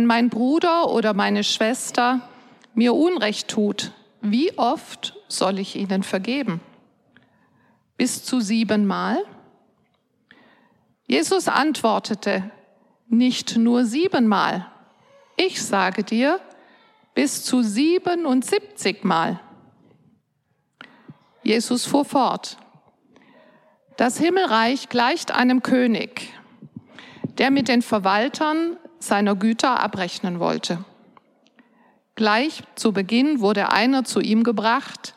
Wenn mein Bruder oder meine Schwester mir Unrecht tut, wie oft soll ich ihnen vergeben? Bis zu siebenmal? Jesus antwortete, nicht nur siebenmal. Ich sage dir, bis zu siebenundsiebzig Mal. Jesus fuhr fort. Das Himmelreich gleicht einem König, der mit den Verwaltern seiner Güter abrechnen wollte. Gleich zu Beginn wurde einer zu ihm gebracht,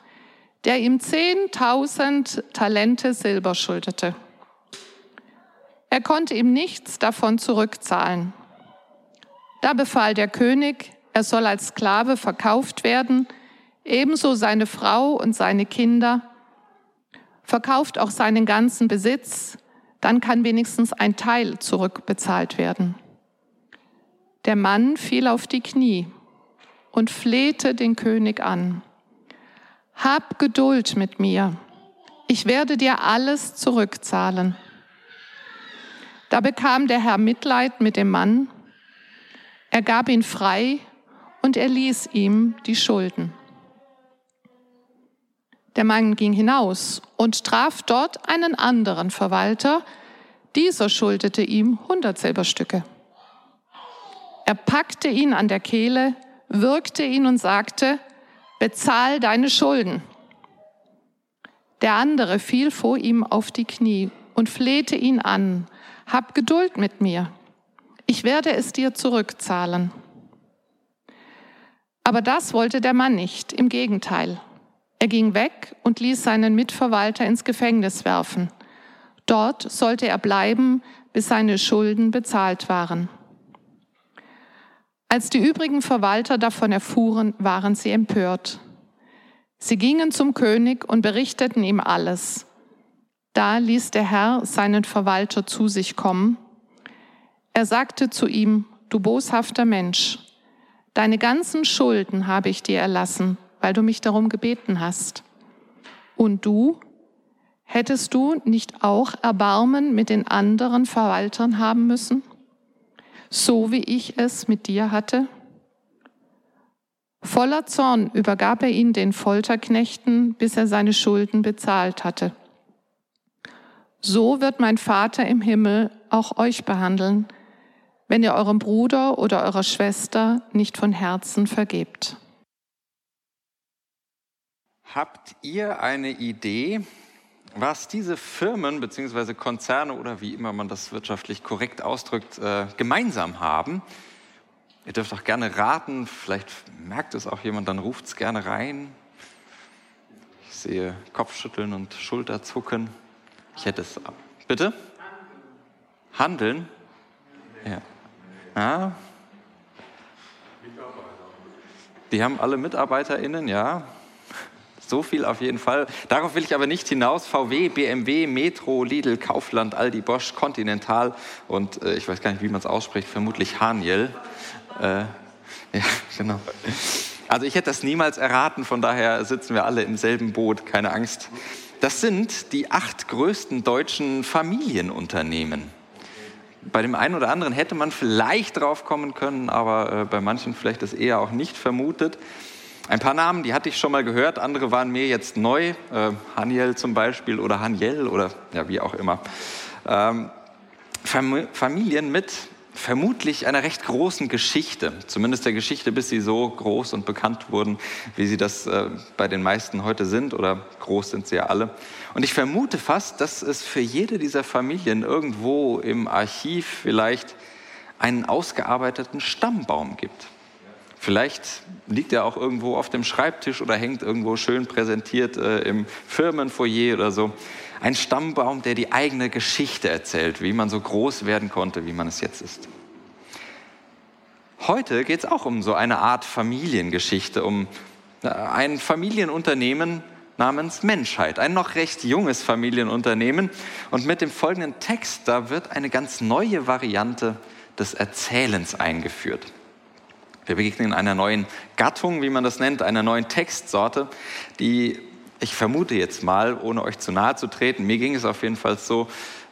der ihm zehntausend Talente Silber schuldete. Er konnte ihm nichts davon zurückzahlen. Da befahl der König, er soll als Sklave verkauft werden, ebenso seine Frau und seine Kinder, verkauft auch seinen ganzen Besitz, dann kann wenigstens ein Teil zurückbezahlt werden. Der Mann fiel auf die Knie und flehte den König an. Hab Geduld mit mir, ich werde dir alles zurückzahlen. Da bekam der Herr Mitleid mit dem Mann, er gab ihn frei und er ließ ihm die Schulden. Der Mann ging hinaus und traf dort einen anderen Verwalter, dieser schuldete ihm hundert Silberstücke. Er packte ihn an der Kehle, würgte ihn und sagte, bezahl deine Schulden. Der andere fiel vor ihm auf die Knie und flehte ihn an, hab Geduld mit mir, ich werde es dir zurückzahlen. Aber das wollte der Mann nicht, im Gegenteil. Er ging weg und ließ seinen Mitverwalter ins Gefängnis werfen. Dort sollte er bleiben, bis seine Schulden bezahlt waren. Als die übrigen Verwalter davon erfuhren, waren sie empört. Sie gingen zum König und berichteten ihm alles. Da ließ der Herr seinen Verwalter zu sich kommen. Er sagte zu ihm, du boshafter Mensch, deine ganzen Schulden habe ich dir erlassen, weil du mich darum gebeten hast. Und du, hättest du nicht auch Erbarmen mit den anderen Verwaltern haben müssen? So wie ich es mit dir hatte? Voller Zorn übergab er ihn den Folterknechten, bis er seine Schulden bezahlt hatte. So wird mein Vater im Himmel auch euch behandeln, wenn ihr eurem Bruder oder eurer Schwester nicht von Herzen vergebt. Habt ihr eine Idee, was diese Firmen bzw. Konzerne oder wie immer man das wirtschaftlich korrekt ausdrückt, äh, gemeinsam haben. Ihr dürft auch gerne raten, vielleicht merkt es auch jemand, dann ruft es gerne rein. Ich sehe Kopfschütteln und Schulterzucken. Ich hätte es. Bitte? Handeln? Ja. ja. Die haben alle MitarbeiterInnen, ja. So viel auf jeden Fall. Darauf will ich aber nicht hinaus. VW, BMW, Metro, Lidl, Kaufland, Aldi, Bosch, Continental und äh, ich weiß gar nicht, wie man es ausspricht, vermutlich Haniel. Äh, ja, genau. Also ich hätte das niemals erraten, von daher sitzen wir alle im selben Boot, keine Angst. Das sind die acht größten deutschen Familienunternehmen. Bei dem einen oder anderen hätte man vielleicht drauf kommen können, aber äh, bei manchen vielleicht das eher auch nicht vermutet. Ein paar Namen, die hatte ich schon mal gehört, andere waren mir jetzt neu. Äh, Haniel zum Beispiel oder Haniel oder ja, wie auch immer. Ähm, Fam Familien mit vermutlich einer recht großen Geschichte, zumindest der Geschichte, bis sie so groß und bekannt wurden, wie sie das äh, bei den meisten heute sind, oder groß sind sie ja alle. Und ich vermute fast, dass es für jede dieser Familien irgendwo im Archiv vielleicht einen ausgearbeiteten Stammbaum gibt. Vielleicht liegt er auch irgendwo auf dem Schreibtisch oder hängt irgendwo schön präsentiert äh, im Firmenfoyer oder so. Ein Stammbaum, der die eigene Geschichte erzählt, wie man so groß werden konnte, wie man es jetzt ist. Heute geht es auch um so eine Art Familiengeschichte, um äh, ein Familienunternehmen namens Menschheit, ein noch recht junges Familienunternehmen. Und mit dem folgenden Text, da wird eine ganz neue Variante des Erzählens eingeführt. Wir begegnen einer neuen Gattung, wie man das nennt, einer neuen Textsorte, die ich vermute jetzt mal, ohne euch zu nahe zu treten, mir ging es auf jeden Fall so,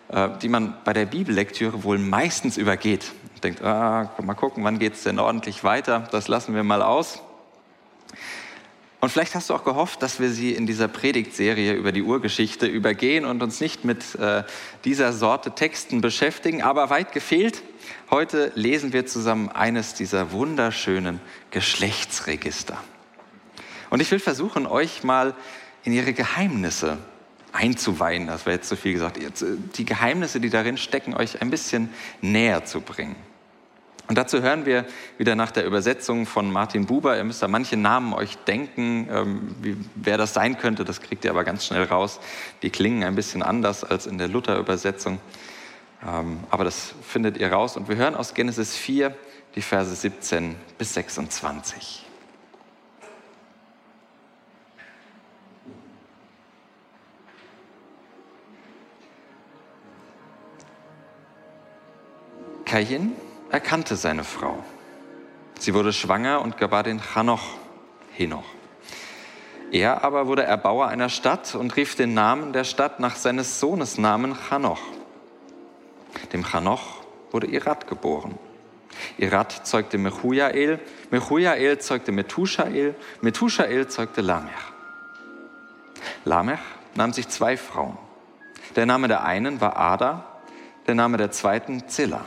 äh, die man bei der Bibellektüre wohl meistens übergeht. Denkt, ah, mal gucken, wann geht es denn ordentlich weiter? Das lassen wir mal aus. Und vielleicht hast du auch gehofft, dass wir sie in dieser Predigtserie über die Urgeschichte übergehen und uns nicht mit äh, dieser Sorte Texten beschäftigen. Aber weit gefehlt, heute lesen wir zusammen eines dieser wunderschönen Geschlechtsregister. Und ich will versuchen, euch mal in ihre Geheimnisse einzuweihen. Das wäre jetzt zu viel gesagt. Die Geheimnisse, die darin stecken, euch ein bisschen näher zu bringen. Und dazu hören wir wieder nach der Übersetzung von Martin Buber. Ihr müsst da manche Namen euch denken, ähm, wie, wer das sein könnte. Das kriegt ihr aber ganz schnell raus. Die klingen ein bisschen anders als in der Luther-Übersetzung. Ähm, aber das findet ihr raus. Und wir hören aus Genesis 4 die Verse 17 bis 26. Erkannte seine Frau. Sie wurde schwanger und gebar den Chanoch, Henoch. Er aber wurde Erbauer einer Stadt und rief den Namen der Stadt nach seines Sohnes Namen Chanoch. Dem Chanoch wurde Irat geboren. Irat zeugte Mechujael, Mechujael zeugte Methushael, Methushael zeugte Lamech. Lamech nahm sich zwei Frauen. Der Name der einen war Ada, der Name der zweiten Zilla.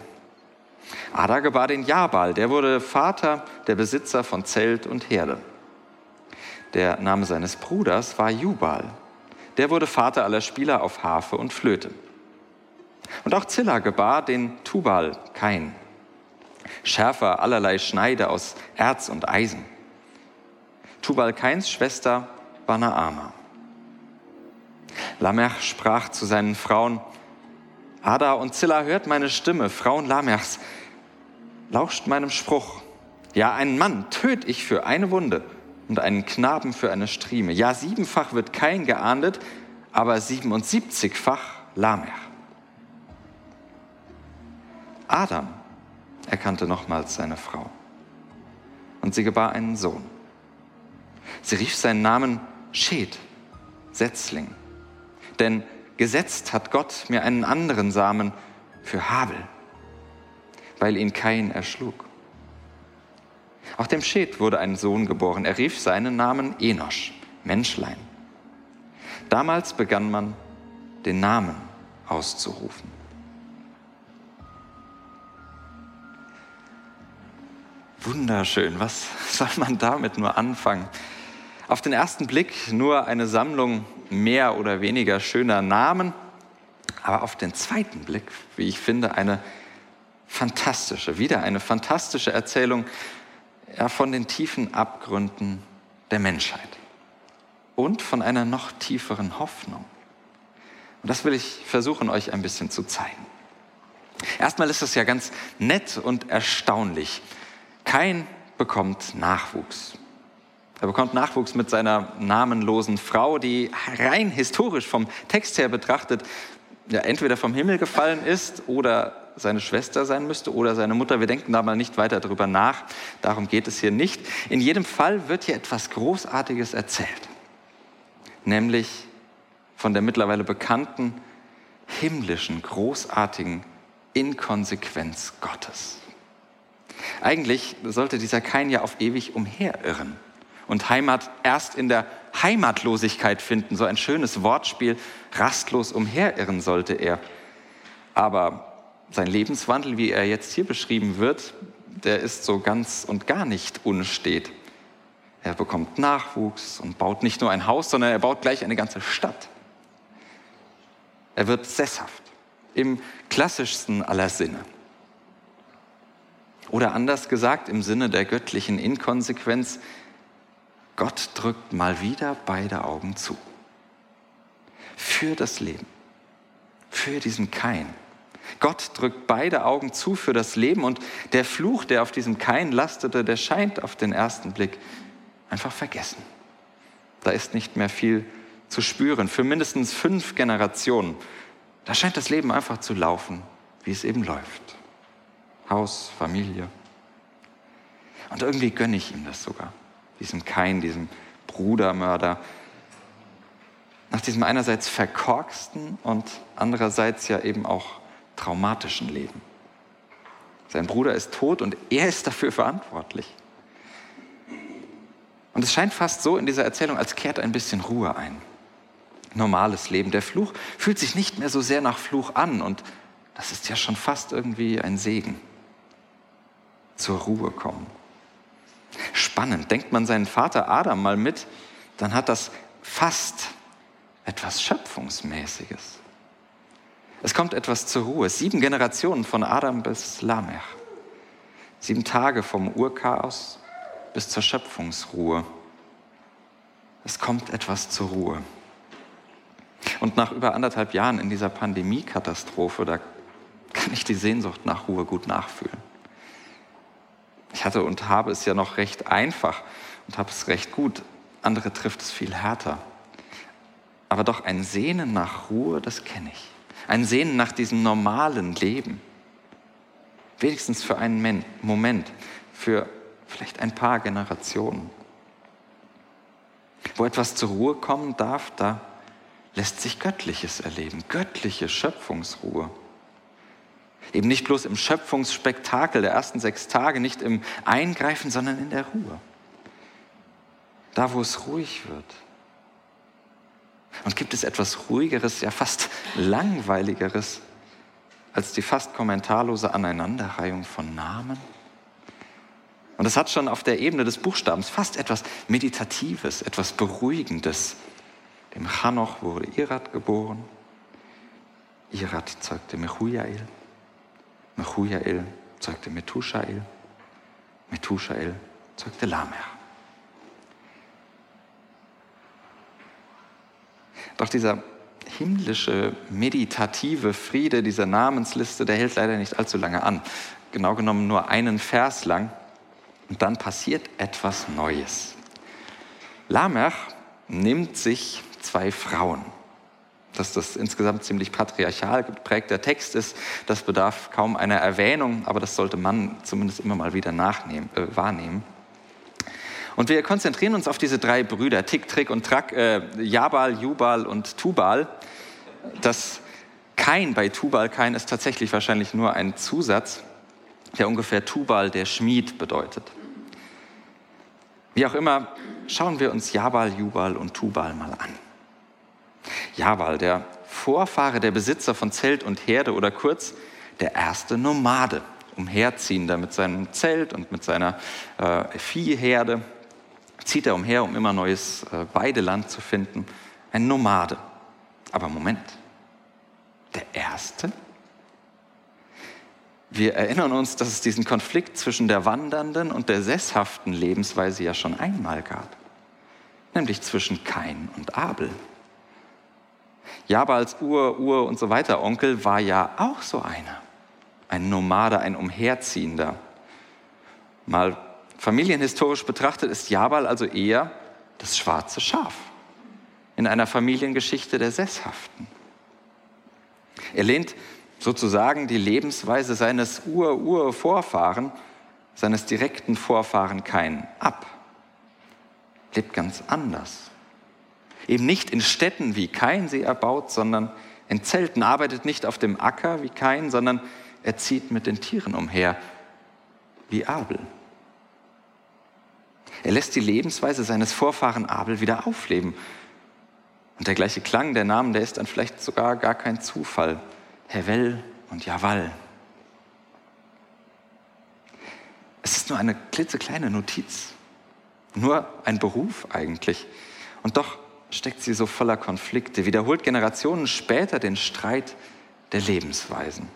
Ada gebar den Jabal, der wurde Vater der Besitzer von Zelt und Herde. Der Name seines Bruders war Jubal, der wurde Vater aller Spieler auf Harfe und Flöte. Und auch Zilla gebar den Tubal Kain, Schärfer allerlei Schneide aus Erz und Eisen. Tubal Kains Schwester war Naama. Lamech sprach zu seinen Frauen, Ada und Zilla hört meine Stimme, Frauen Lamechs, lauscht meinem Spruch. Ja, einen Mann töte ich für eine Wunde und einen Knaben für eine Strieme. Ja, siebenfach wird kein geahndet, aber siebenundsiebzigfach Lamech. Adam erkannte nochmals seine Frau und sie gebar einen Sohn. Sie rief seinen Namen Shed, Setzling, denn gesetzt hat Gott mir einen anderen Samen für Habel weil ihn Kain erschlug. Auch dem Schet wurde ein Sohn geboren. Er rief seinen Namen Enosch, Menschlein. Damals begann man, den Namen auszurufen. Wunderschön, was soll man damit nur anfangen? Auf den ersten Blick nur eine Sammlung mehr oder weniger schöner Namen, aber auf den zweiten Blick, wie ich finde, eine fantastische, wieder eine fantastische Erzählung ja, von den tiefen Abgründen der Menschheit und von einer noch tieferen Hoffnung. Und das will ich versuchen, euch ein bisschen zu zeigen. Erstmal ist es ja ganz nett und erstaunlich. Kein bekommt Nachwuchs. Er bekommt Nachwuchs mit seiner namenlosen Frau, die rein historisch vom Text her betrachtet ja, entweder vom Himmel gefallen ist oder seine Schwester sein müsste oder seine Mutter. Wir denken da mal nicht weiter darüber nach. Darum geht es hier nicht. In jedem Fall wird hier etwas Großartiges erzählt. Nämlich von der mittlerweile bekannten himmlischen, großartigen Inkonsequenz Gottes. Eigentlich sollte dieser Kain ja auf ewig umherirren und Heimat erst in der Heimatlosigkeit finden. So ein schönes Wortspiel. Rastlos umherirren sollte er. Aber sein Lebenswandel, wie er jetzt hier beschrieben wird, der ist so ganz und gar nicht unstet. Er bekommt Nachwuchs und baut nicht nur ein Haus, sondern er baut gleich eine ganze Stadt. Er wird sesshaft im klassischsten aller Sinne. Oder anders gesagt, im Sinne der göttlichen Inkonsequenz, Gott drückt mal wieder beide Augen zu. Für das Leben für diesen Kain. Gott drückt beide Augen zu für das Leben und der Fluch, der auf diesem Kain lastete, der scheint auf den ersten Blick einfach vergessen. Da ist nicht mehr viel zu spüren für mindestens fünf Generationen. Da scheint das Leben einfach zu laufen, wie es eben läuft. Haus, Familie. Und irgendwie gönne ich ihm das sogar, diesem Kain, diesem Brudermörder, nach diesem einerseits verkorksten und andererseits ja eben auch traumatischen Leben. Sein Bruder ist tot und er ist dafür verantwortlich. Und es scheint fast so in dieser Erzählung, als kehrt ein bisschen Ruhe ein. Normales Leben. Der Fluch fühlt sich nicht mehr so sehr nach Fluch an und das ist ja schon fast irgendwie ein Segen. Zur Ruhe kommen. Spannend. Denkt man seinen Vater Adam mal mit, dann hat das fast etwas Schöpfungsmäßiges. Es kommt etwas zur Ruhe. Sieben Generationen von Adam bis Lamech. Sieben Tage vom Urchaos bis zur Schöpfungsruhe. Es kommt etwas zur Ruhe. Und nach über anderthalb Jahren in dieser Pandemiekatastrophe, da kann ich die Sehnsucht nach Ruhe gut nachfühlen. Ich hatte und habe es ja noch recht einfach und habe es recht gut. Andere trifft es viel härter. Aber doch ein Sehnen nach Ruhe, das kenne ich ein Sehnen nach diesem normalen Leben. Wenigstens für einen Moment, für vielleicht ein paar Generationen. Wo etwas zur Ruhe kommen darf, da lässt sich Göttliches erleben, göttliche Schöpfungsruhe. Eben nicht bloß im Schöpfungsspektakel der ersten sechs Tage, nicht im Eingreifen, sondern in der Ruhe. Da, wo es ruhig wird, und gibt es etwas Ruhigeres, ja fast Langweiligeres als die fast kommentarlose Aneinanderreihung von Namen? Und es hat schon auf der Ebene des Buchstabens fast etwas Meditatives, etwas Beruhigendes. Dem Chanoch wurde Irat geboren. Irat zeugte Mechujael. Mechujael zeugte Methushael. Methushael zeugte Lamech. Doch dieser himmlische, meditative Friede dieser Namensliste, der hält leider nicht allzu lange an. Genau genommen nur einen Vers lang. Und dann passiert etwas Neues. Lamech nimmt sich zwei Frauen. Dass das insgesamt ziemlich patriarchal geprägter Text ist, das bedarf kaum einer Erwähnung, aber das sollte man zumindest immer mal wieder nachnehmen, äh, wahrnehmen. Und wir konzentrieren uns auf diese drei Brüder, Tick, Trick und Track, äh, Jabal, Jubal und Tubal. Das Kain bei Tubal, Kain ist tatsächlich wahrscheinlich nur ein Zusatz, der ungefähr Tubal, der Schmied bedeutet. Wie auch immer, schauen wir uns Jabal, Jubal und Tubal mal an. Jabal, der Vorfahre der Besitzer von Zelt und Herde oder kurz der erste Nomade, Umherziehender mit seinem Zelt und mit seiner äh, Viehherde zieht er umher, um immer neues äh, Weideland zu finden. Ein Nomade. Aber Moment, der Erste? Wir erinnern uns, dass es diesen Konflikt zwischen der wandernden und der sesshaften Lebensweise ja schon einmal gab, nämlich zwischen Kain und Abel. Jabals Ur, Ur und so weiter Onkel war ja auch so einer, ein Nomade, ein Umherziehender. Mal Familienhistorisch betrachtet ist Jabal also eher das schwarze Schaf in einer Familiengeschichte der Sesshaften. Er lehnt sozusagen die Lebensweise seines Ur-Ur-Vorfahren, seines direkten Vorfahren Kain ab. Lebt ganz anders. Eben nicht in Städten wie Kain sie erbaut, sondern in Zelten, arbeitet nicht auf dem Acker wie Kain, sondern er zieht mit den Tieren umher wie Abel. Er lässt die Lebensweise seines Vorfahren Abel wieder aufleben. Und der gleiche Klang der Namen, der ist dann vielleicht sogar gar kein Zufall. Hevel und Jawal. Es ist nur eine klitzekleine Notiz, nur ein Beruf eigentlich. Und doch steckt sie so voller Konflikte, wiederholt Generationen später den Streit der Lebensweisen.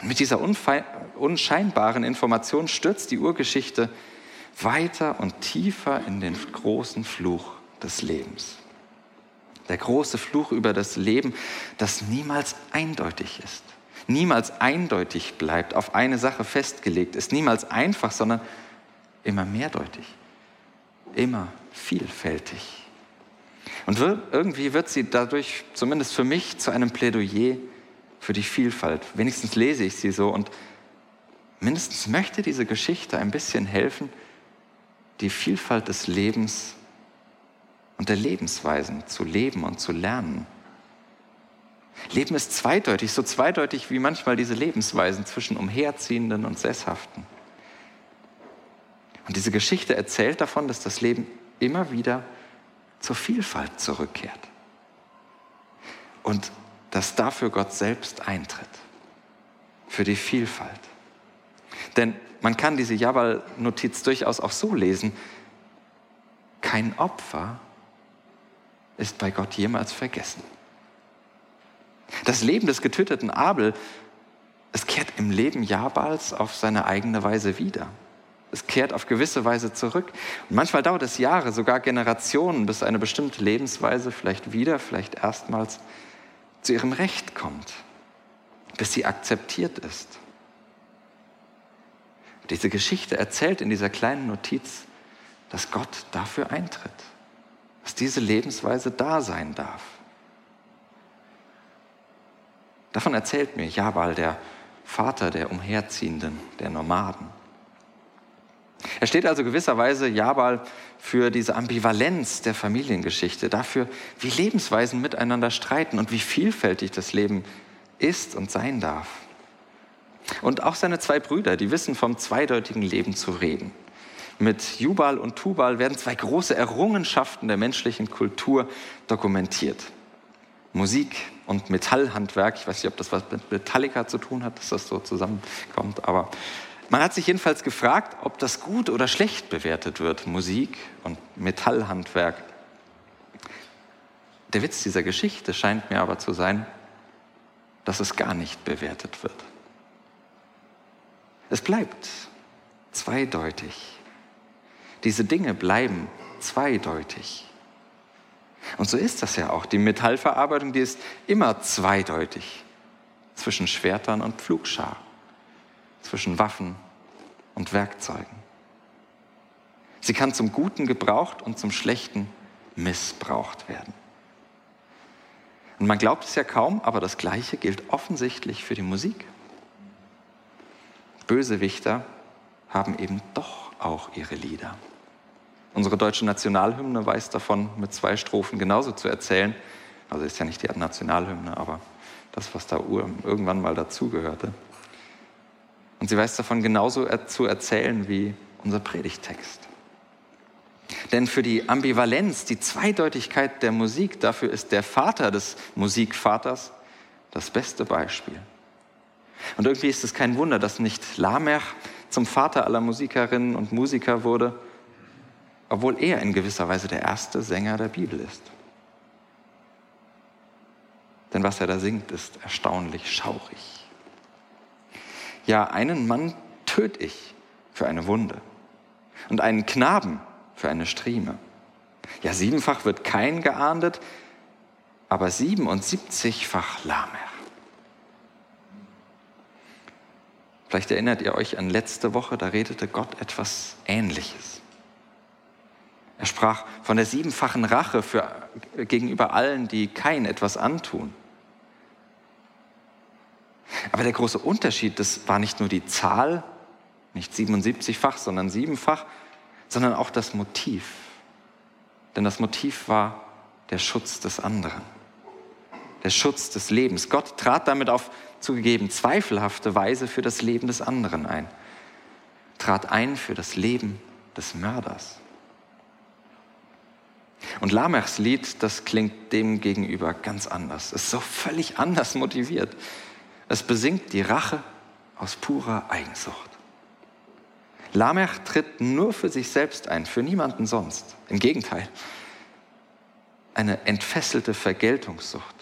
Und mit dieser unscheinbaren Information stürzt die Urgeschichte weiter und tiefer in den großen Fluch des Lebens. der große Fluch über das Leben, das niemals eindeutig ist, niemals eindeutig bleibt, auf eine Sache festgelegt ist, niemals einfach, sondern immer mehrdeutig, immer vielfältig. Und irgendwie wird sie dadurch, zumindest für mich, zu einem Plädoyer für die Vielfalt. Wenigstens lese ich sie so und mindestens möchte diese Geschichte ein bisschen helfen, die Vielfalt des Lebens und der Lebensweisen zu leben und zu lernen. Leben ist zweideutig, so zweideutig wie manchmal diese Lebensweisen zwischen Umherziehenden und Sesshaften. Und diese Geschichte erzählt davon, dass das Leben immer wieder zur Vielfalt zurückkehrt. Und dass dafür Gott selbst eintritt. Für die Vielfalt. Denn man kann diese Jabal-Notiz durchaus auch so lesen. Kein Opfer ist bei Gott jemals vergessen. Das Leben des getöteten Abel, es kehrt im Leben Jabals auf seine eigene Weise wieder. Es kehrt auf gewisse Weise zurück. Und manchmal dauert es Jahre, sogar Generationen, bis eine bestimmte Lebensweise vielleicht wieder, vielleicht erstmals zu ihrem Recht kommt, bis sie akzeptiert ist. Diese Geschichte erzählt in dieser kleinen Notiz, dass Gott dafür eintritt, dass diese Lebensweise da sein darf. Davon erzählt mir Jabal, der Vater der Umherziehenden, der Nomaden. Er steht also gewisserweise Jabal für diese Ambivalenz der Familiengeschichte, dafür, wie Lebensweisen miteinander streiten und wie vielfältig das Leben ist und sein darf. Und auch seine zwei Brüder, die wissen vom zweideutigen Leben zu reden. Mit Jubal und Tubal werden zwei große Errungenschaften der menschlichen Kultur dokumentiert. Musik und Metallhandwerk. Ich weiß nicht, ob das was mit Metallica zu tun hat, dass das so zusammenkommt, aber man hat sich jedenfalls gefragt, ob das gut oder schlecht bewertet wird, Musik und Metallhandwerk. Der Witz dieser Geschichte scheint mir aber zu sein, dass es gar nicht bewertet wird. Es bleibt zweideutig. Diese Dinge bleiben zweideutig. Und so ist das ja auch. Die Metallverarbeitung, die ist immer zweideutig zwischen Schwertern und Pflugschar zwischen Waffen und Werkzeugen. Sie kann zum Guten gebraucht und zum Schlechten missbraucht werden. Und man glaubt es ja kaum, aber das Gleiche gilt offensichtlich für die Musik. Bösewichter haben eben doch auch ihre Lieder. Unsere deutsche Nationalhymne weiß davon, mit zwei Strophen genauso zu erzählen. Also ist ja nicht die Nationalhymne, aber das, was da irgendwann mal dazugehörte. Und sie weiß davon genauso zu erzählen wie unser Predigtext. Denn für die Ambivalenz, die Zweideutigkeit der Musik, dafür ist der Vater des Musikvaters das beste Beispiel. Und irgendwie ist es kein Wunder, dass nicht Lamech zum Vater aller Musikerinnen und Musiker wurde, obwohl er in gewisser Weise der erste Sänger der Bibel ist. Denn was er da singt, ist erstaunlich schaurig. Ja, einen Mann töte ich für eine Wunde und einen Knaben für eine Strieme. Ja, siebenfach wird kein geahndet, aber siebenundsiebzigfach Lamer. Vielleicht erinnert ihr euch an letzte Woche, da redete Gott etwas Ähnliches. Er sprach von der siebenfachen Rache für, gegenüber allen, die kein etwas antun. Aber der große Unterschied, das war nicht nur die Zahl, nicht 77-fach, sondern siebenfach, sondern auch das Motiv. Denn das Motiv war der Schutz des anderen, der Schutz des Lebens. Gott trat damit auf zugegeben zweifelhafte Weise für das Leben des anderen ein, trat ein für das Leben des Mörders. Und Lamechs Lied, das klingt dem gegenüber ganz anders. Ist so völlig anders motiviert. Es besingt die Rache aus purer Eigensucht. Lamech tritt nur für sich selbst ein, für niemanden sonst. Im Gegenteil, eine entfesselte Vergeltungssucht,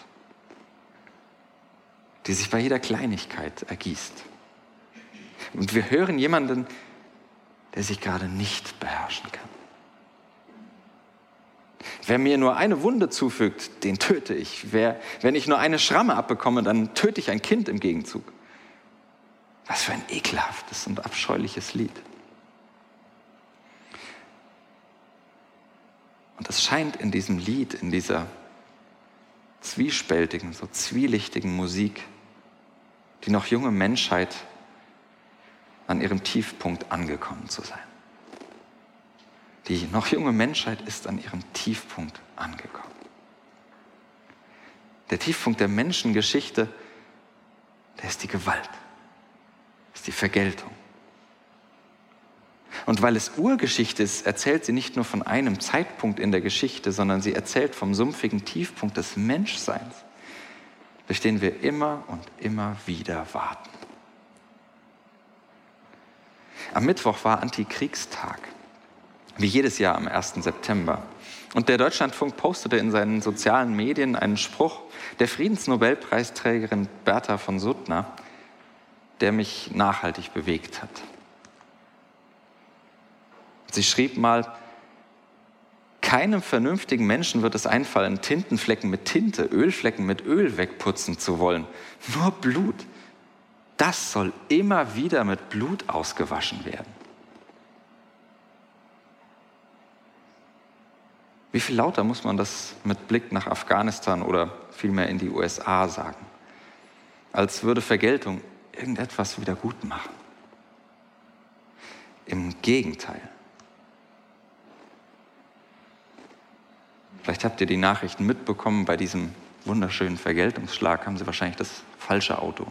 die sich bei jeder Kleinigkeit ergießt. Und wir hören jemanden, der sich gerade nicht beherrschen kann. Wer mir nur eine Wunde zufügt, den töte ich. Wer, wenn ich nur eine Schramme abbekomme, dann töte ich ein Kind im Gegenzug. Was für ein ekelhaftes und abscheuliches Lied. Und es scheint in diesem Lied, in dieser zwiespältigen, so zwielichtigen Musik, die noch junge Menschheit an ihrem Tiefpunkt angekommen zu sein. Die noch junge Menschheit ist an ihrem Tiefpunkt angekommen. Der Tiefpunkt der Menschengeschichte, der ist die Gewalt, ist die Vergeltung. Und weil es Urgeschichte ist, erzählt sie nicht nur von einem Zeitpunkt in der Geschichte, sondern sie erzählt vom sumpfigen Tiefpunkt des Menschseins, durch den wir immer und immer wieder warten. Am Mittwoch war Antikriegstag, wie jedes Jahr am 1. September. Und der Deutschlandfunk postete in seinen sozialen Medien einen Spruch der Friedensnobelpreisträgerin Bertha von Suttner, der mich nachhaltig bewegt hat. Sie schrieb mal, keinem vernünftigen Menschen wird es einfallen, Tintenflecken mit Tinte, Ölflecken mit Öl wegputzen zu wollen. Nur Blut. Das soll immer wieder mit Blut ausgewaschen werden. Wie viel lauter muss man das mit Blick nach Afghanistan oder vielmehr in die USA sagen? Als würde Vergeltung irgendetwas wieder gut machen. Im Gegenteil. Vielleicht habt ihr die Nachrichten mitbekommen, bei diesem wunderschönen Vergeltungsschlag haben sie wahrscheinlich das falsche Auto.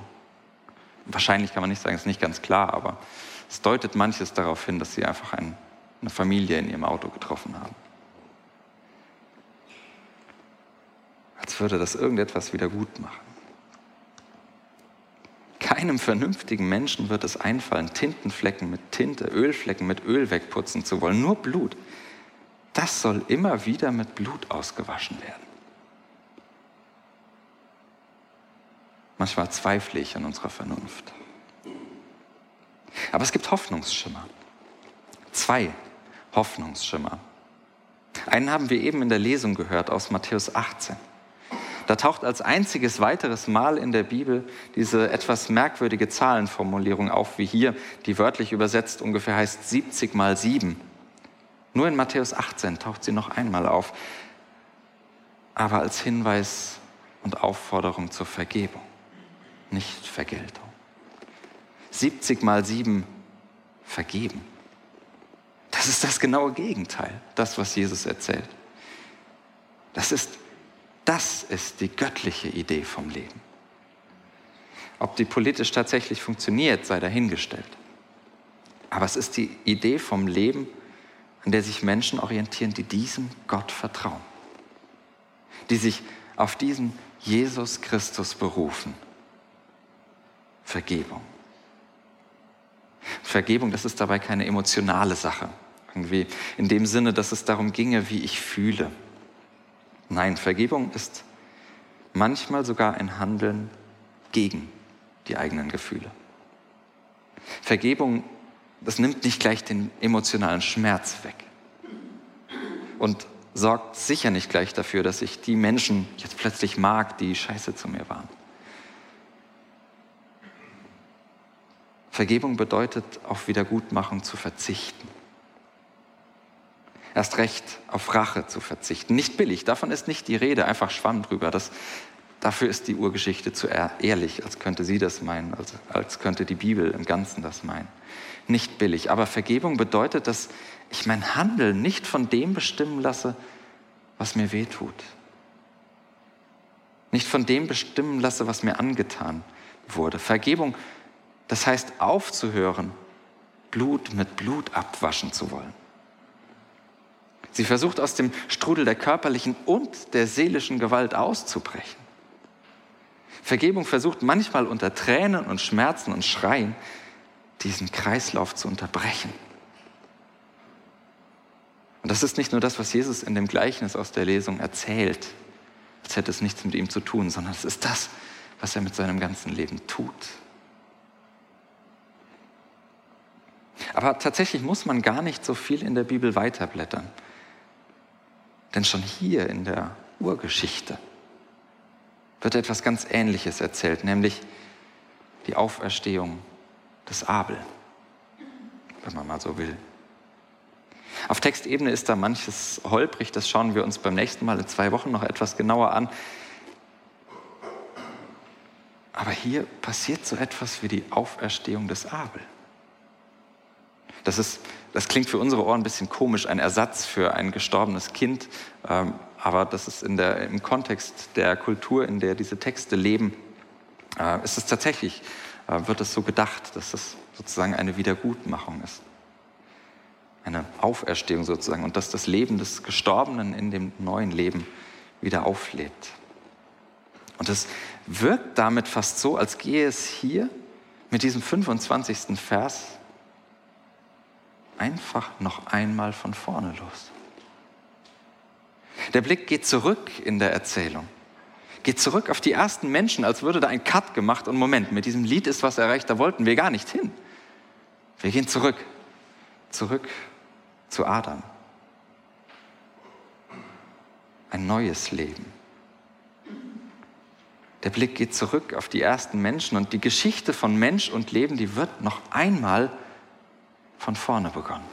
Wahrscheinlich kann man nicht sagen, ist nicht ganz klar, aber es deutet manches darauf hin, dass sie einfach ein, eine Familie in ihrem Auto getroffen haben. Als würde das irgendetwas wieder gut machen. Keinem vernünftigen Menschen wird es einfallen, Tintenflecken mit Tinte, Ölflecken mit Öl wegputzen zu wollen. Nur Blut das soll immer wieder mit Blut ausgewaschen werden. Manchmal zweifle ich an unserer Vernunft. Aber es gibt Hoffnungsschimmer. Zwei Hoffnungsschimmer. Einen haben wir eben in der Lesung gehört aus Matthäus 18. Da taucht als einziges weiteres Mal in der Bibel diese etwas merkwürdige Zahlenformulierung auf, wie hier, die wörtlich übersetzt ungefähr heißt 70 mal 7. Nur in Matthäus 18 taucht sie noch einmal auf, aber als Hinweis und Aufforderung zur Vergebung, nicht Vergeltung. 70 mal 7 vergeben. Das ist das genaue Gegenteil, das, was Jesus erzählt. Das ist, das ist die göttliche Idee vom Leben. Ob die politisch tatsächlich funktioniert, sei dahingestellt. Aber es ist die Idee vom Leben, an der sich Menschen orientieren, die diesem Gott vertrauen, die sich auf diesen Jesus Christus berufen. Vergebung. Vergebung, das ist dabei keine emotionale Sache, irgendwie in dem Sinne, dass es darum ginge, wie ich fühle. Nein, Vergebung ist manchmal sogar ein Handeln gegen die eigenen Gefühle. Vergebung das nimmt nicht gleich den emotionalen Schmerz weg und sorgt sicher nicht gleich dafür, dass ich die Menschen jetzt plötzlich mag, die scheiße zu mir waren. Vergebung bedeutet, auf Wiedergutmachung zu verzichten. Erst recht auf Rache zu verzichten. Nicht billig, davon ist nicht die Rede, einfach Schwamm drüber. Das, dafür ist die Urgeschichte zu ehrlich, als könnte sie das meinen, als, als könnte die Bibel im Ganzen das meinen nicht billig. Aber Vergebung bedeutet, dass ich mein Handeln nicht von dem bestimmen lasse, was mir weh tut. Nicht von dem bestimmen lasse, was mir angetan wurde. Vergebung, das heißt aufzuhören, Blut mit Blut abwaschen zu wollen. Sie versucht aus dem Strudel der körperlichen und der seelischen Gewalt auszubrechen. Vergebung versucht manchmal unter Tränen und Schmerzen und Schreien diesen Kreislauf zu unterbrechen. Und das ist nicht nur das, was Jesus in dem Gleichnis aus der Lesung erzählt, als hätte es nichts mit ihm zu tun, sondern es ist das, was er mit seinem ganzen Leben tut. Aber tatsächlich muss man gar nicht so viel in der Bibel weiterblättern. Denn schon hier in der Urgeschichte wird etwas ganz Ähnliches erzählt, nämlich die Auferstehung des Abel, wenn man mal so will. Auf Textebene ist da manches holprig, das schauen wir uns beim nächsten Mal in zwei Wochen noch etwas genauer an. Aber hier passiert so etwas wie die Auferstehung des Abel. Das, ist, das klingt für unsere Ohren ein bisschen komisch, ein Ersatz für ein gestorbenes Kind, ähm, aber das ist in der, im Kontext der Kultur, in der diese Texte leben, äh, ist es tatsächlich, äh, wird es so gedacht, dass es sozusagen eine Wiedergutmachung ist. Eine Auferstehung sozusagen und dass das Leben des Gestorbenen in dem neuen Leben wieder auflebt. Und es wirkt damit fast so, als gehe es hier mit diesem 25. Vers einfach noch einmal von vorne los. Der Blick geht zurück in der Erzählung. Geht zurück auf die ersten Menschen, als würde da ein Cut gemacht und Moment, mit diesem Lied ist was erreicht, da wollten wir gar nicht hin. Wir gehen zurück, zurück zu Adam. Ein neues Leben. Der Blick geht zurück auf die ersten Menschen und die Geschichte von Mensch und Leben, die wird noch einmal von vorne begonnen.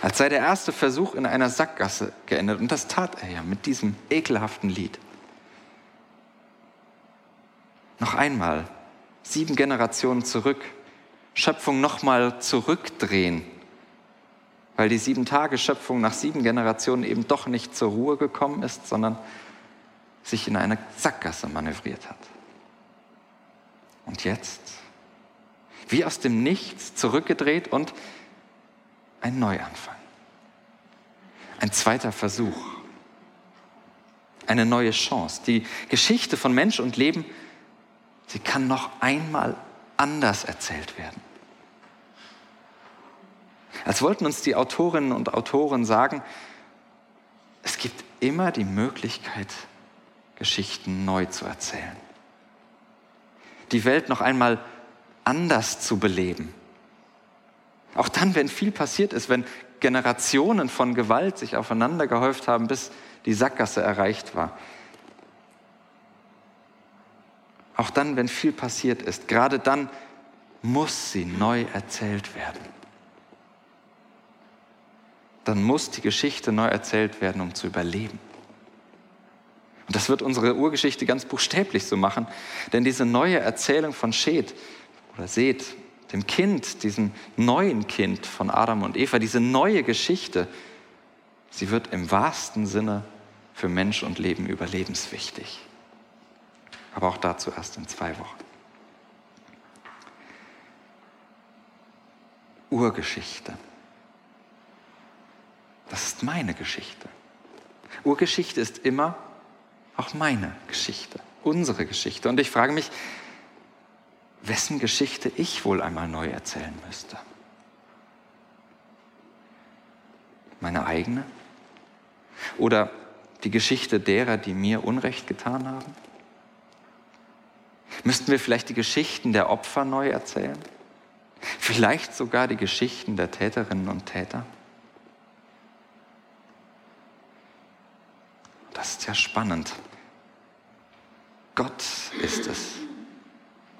Als sei der erste Versuch in einer Sackgasse geendet. Und das tat er ja mit diesem ekelhaften Lied. Noch einmal, sieben Generationen zurück, Schöpfung nochmal zurückdrehen, weil die sieben Tage Schöpfung nach sieben Generationen eben doch nicht zur Ruhe gekommen ist, sondern sich in eine Sackgasse manövriert hat. Und jetzt, wie aus dem Nichts, zurückgedreht und ein Neuanfang. Ein zweiter Versuch. Eine neue Chance. Die Geschichte von Mensch und Leben, sie kann noch einmal anders erzählt werden. Als wollten uns die Autorinnen und Autoren sagen, es gibt immer die Möglichkeit, Geschichten neu zu erzählen. Die Welt noch einmal anders zu beleben. Auch dann, wenn viel passiert ist, wenn Generationen von Gewalt sich aufeinander gehäuft haben, bis die Sackgasse erreicht war. Auch dann, wenn viel passiert ist, gerade dann muss sie neu erzählt werden. Dann muss die Geschichte neu erzählt werden, um zu überleben. Und das wird unsere Urgeschichte ganz buchstäblich so machen, denn diese neue Erzählung von Seth oder Seth, dem Kind, diesem neuen Kind von Adam und Eva, diese neue Geschichte, sie wird im wahrsten Sinne für Mensch und Leben überlebenswichtig. Aber auch dazu erst in zwei Wochen. Urgeschichte. Das ist meine Geschichte. Urgeschichte ist immer auch meine Geschichte, unsere Geschichte. Und ich frage mich, wessen Geschichte ich wohl einmal neu erzählen müsste. Meine eigene? Oder die Geschichte derer, die mir Unrecht getan haben? Müssten wir vielleicht die Geschichten der Opfer neu erzählen? Vielleicht sogar die Geschichten der Täterinnen und Täter? Das ist ja spannend. Gott ist es,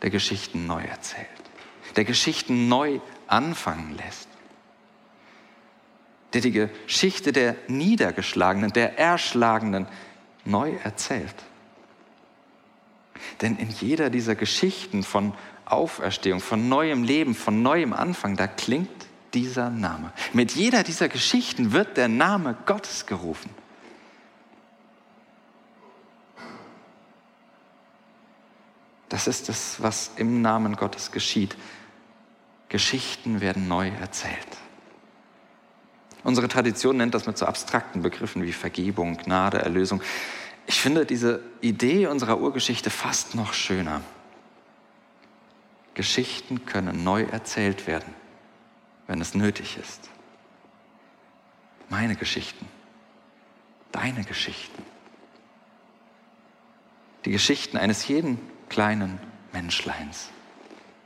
der Geschichten neu erzählt, der Geschichten neu anfangen lässt, der die Geschichte der Niedergeschlagenen, der Erschlagenen neu erzählt. Denn in jeder dieser Geschichten von Auferstehung, von neuem Leben, von neuem Anfang, da klingt dieser Name. Mit jeder dieser Geschichten wird der Name Gottes gerufen. Das ist es, was im Namen Gottes geschieht. Geschichten werden neu erzählt. Unsere Tradition nennt das mit so abstrakten Begriffen wie Vergebung, Gnade, Erlösung. Ich finde diese Idee unserer Urgeschichte fast noch schöner. Geschichten können neu erzählt werden, wenn es nötig ist. Meine Geschichten, deine Geschichten, die Geschichten eines jeden kleinen Menschleins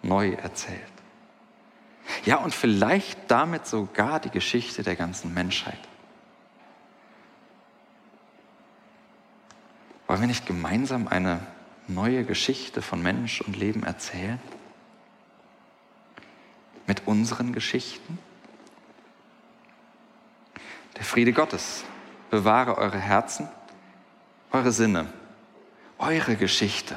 neu erzählt. Ja, und vielleicht damit sogar die Geschichte der ganzen Menschheit. Wollen wir nicht gemeinsam eine neue Geschichte von Mensch und Leben erzählen? Mit unseren Geschichten? Der Friede Gottes bewahre eure Herzen, eure Sinne, eure Geschichte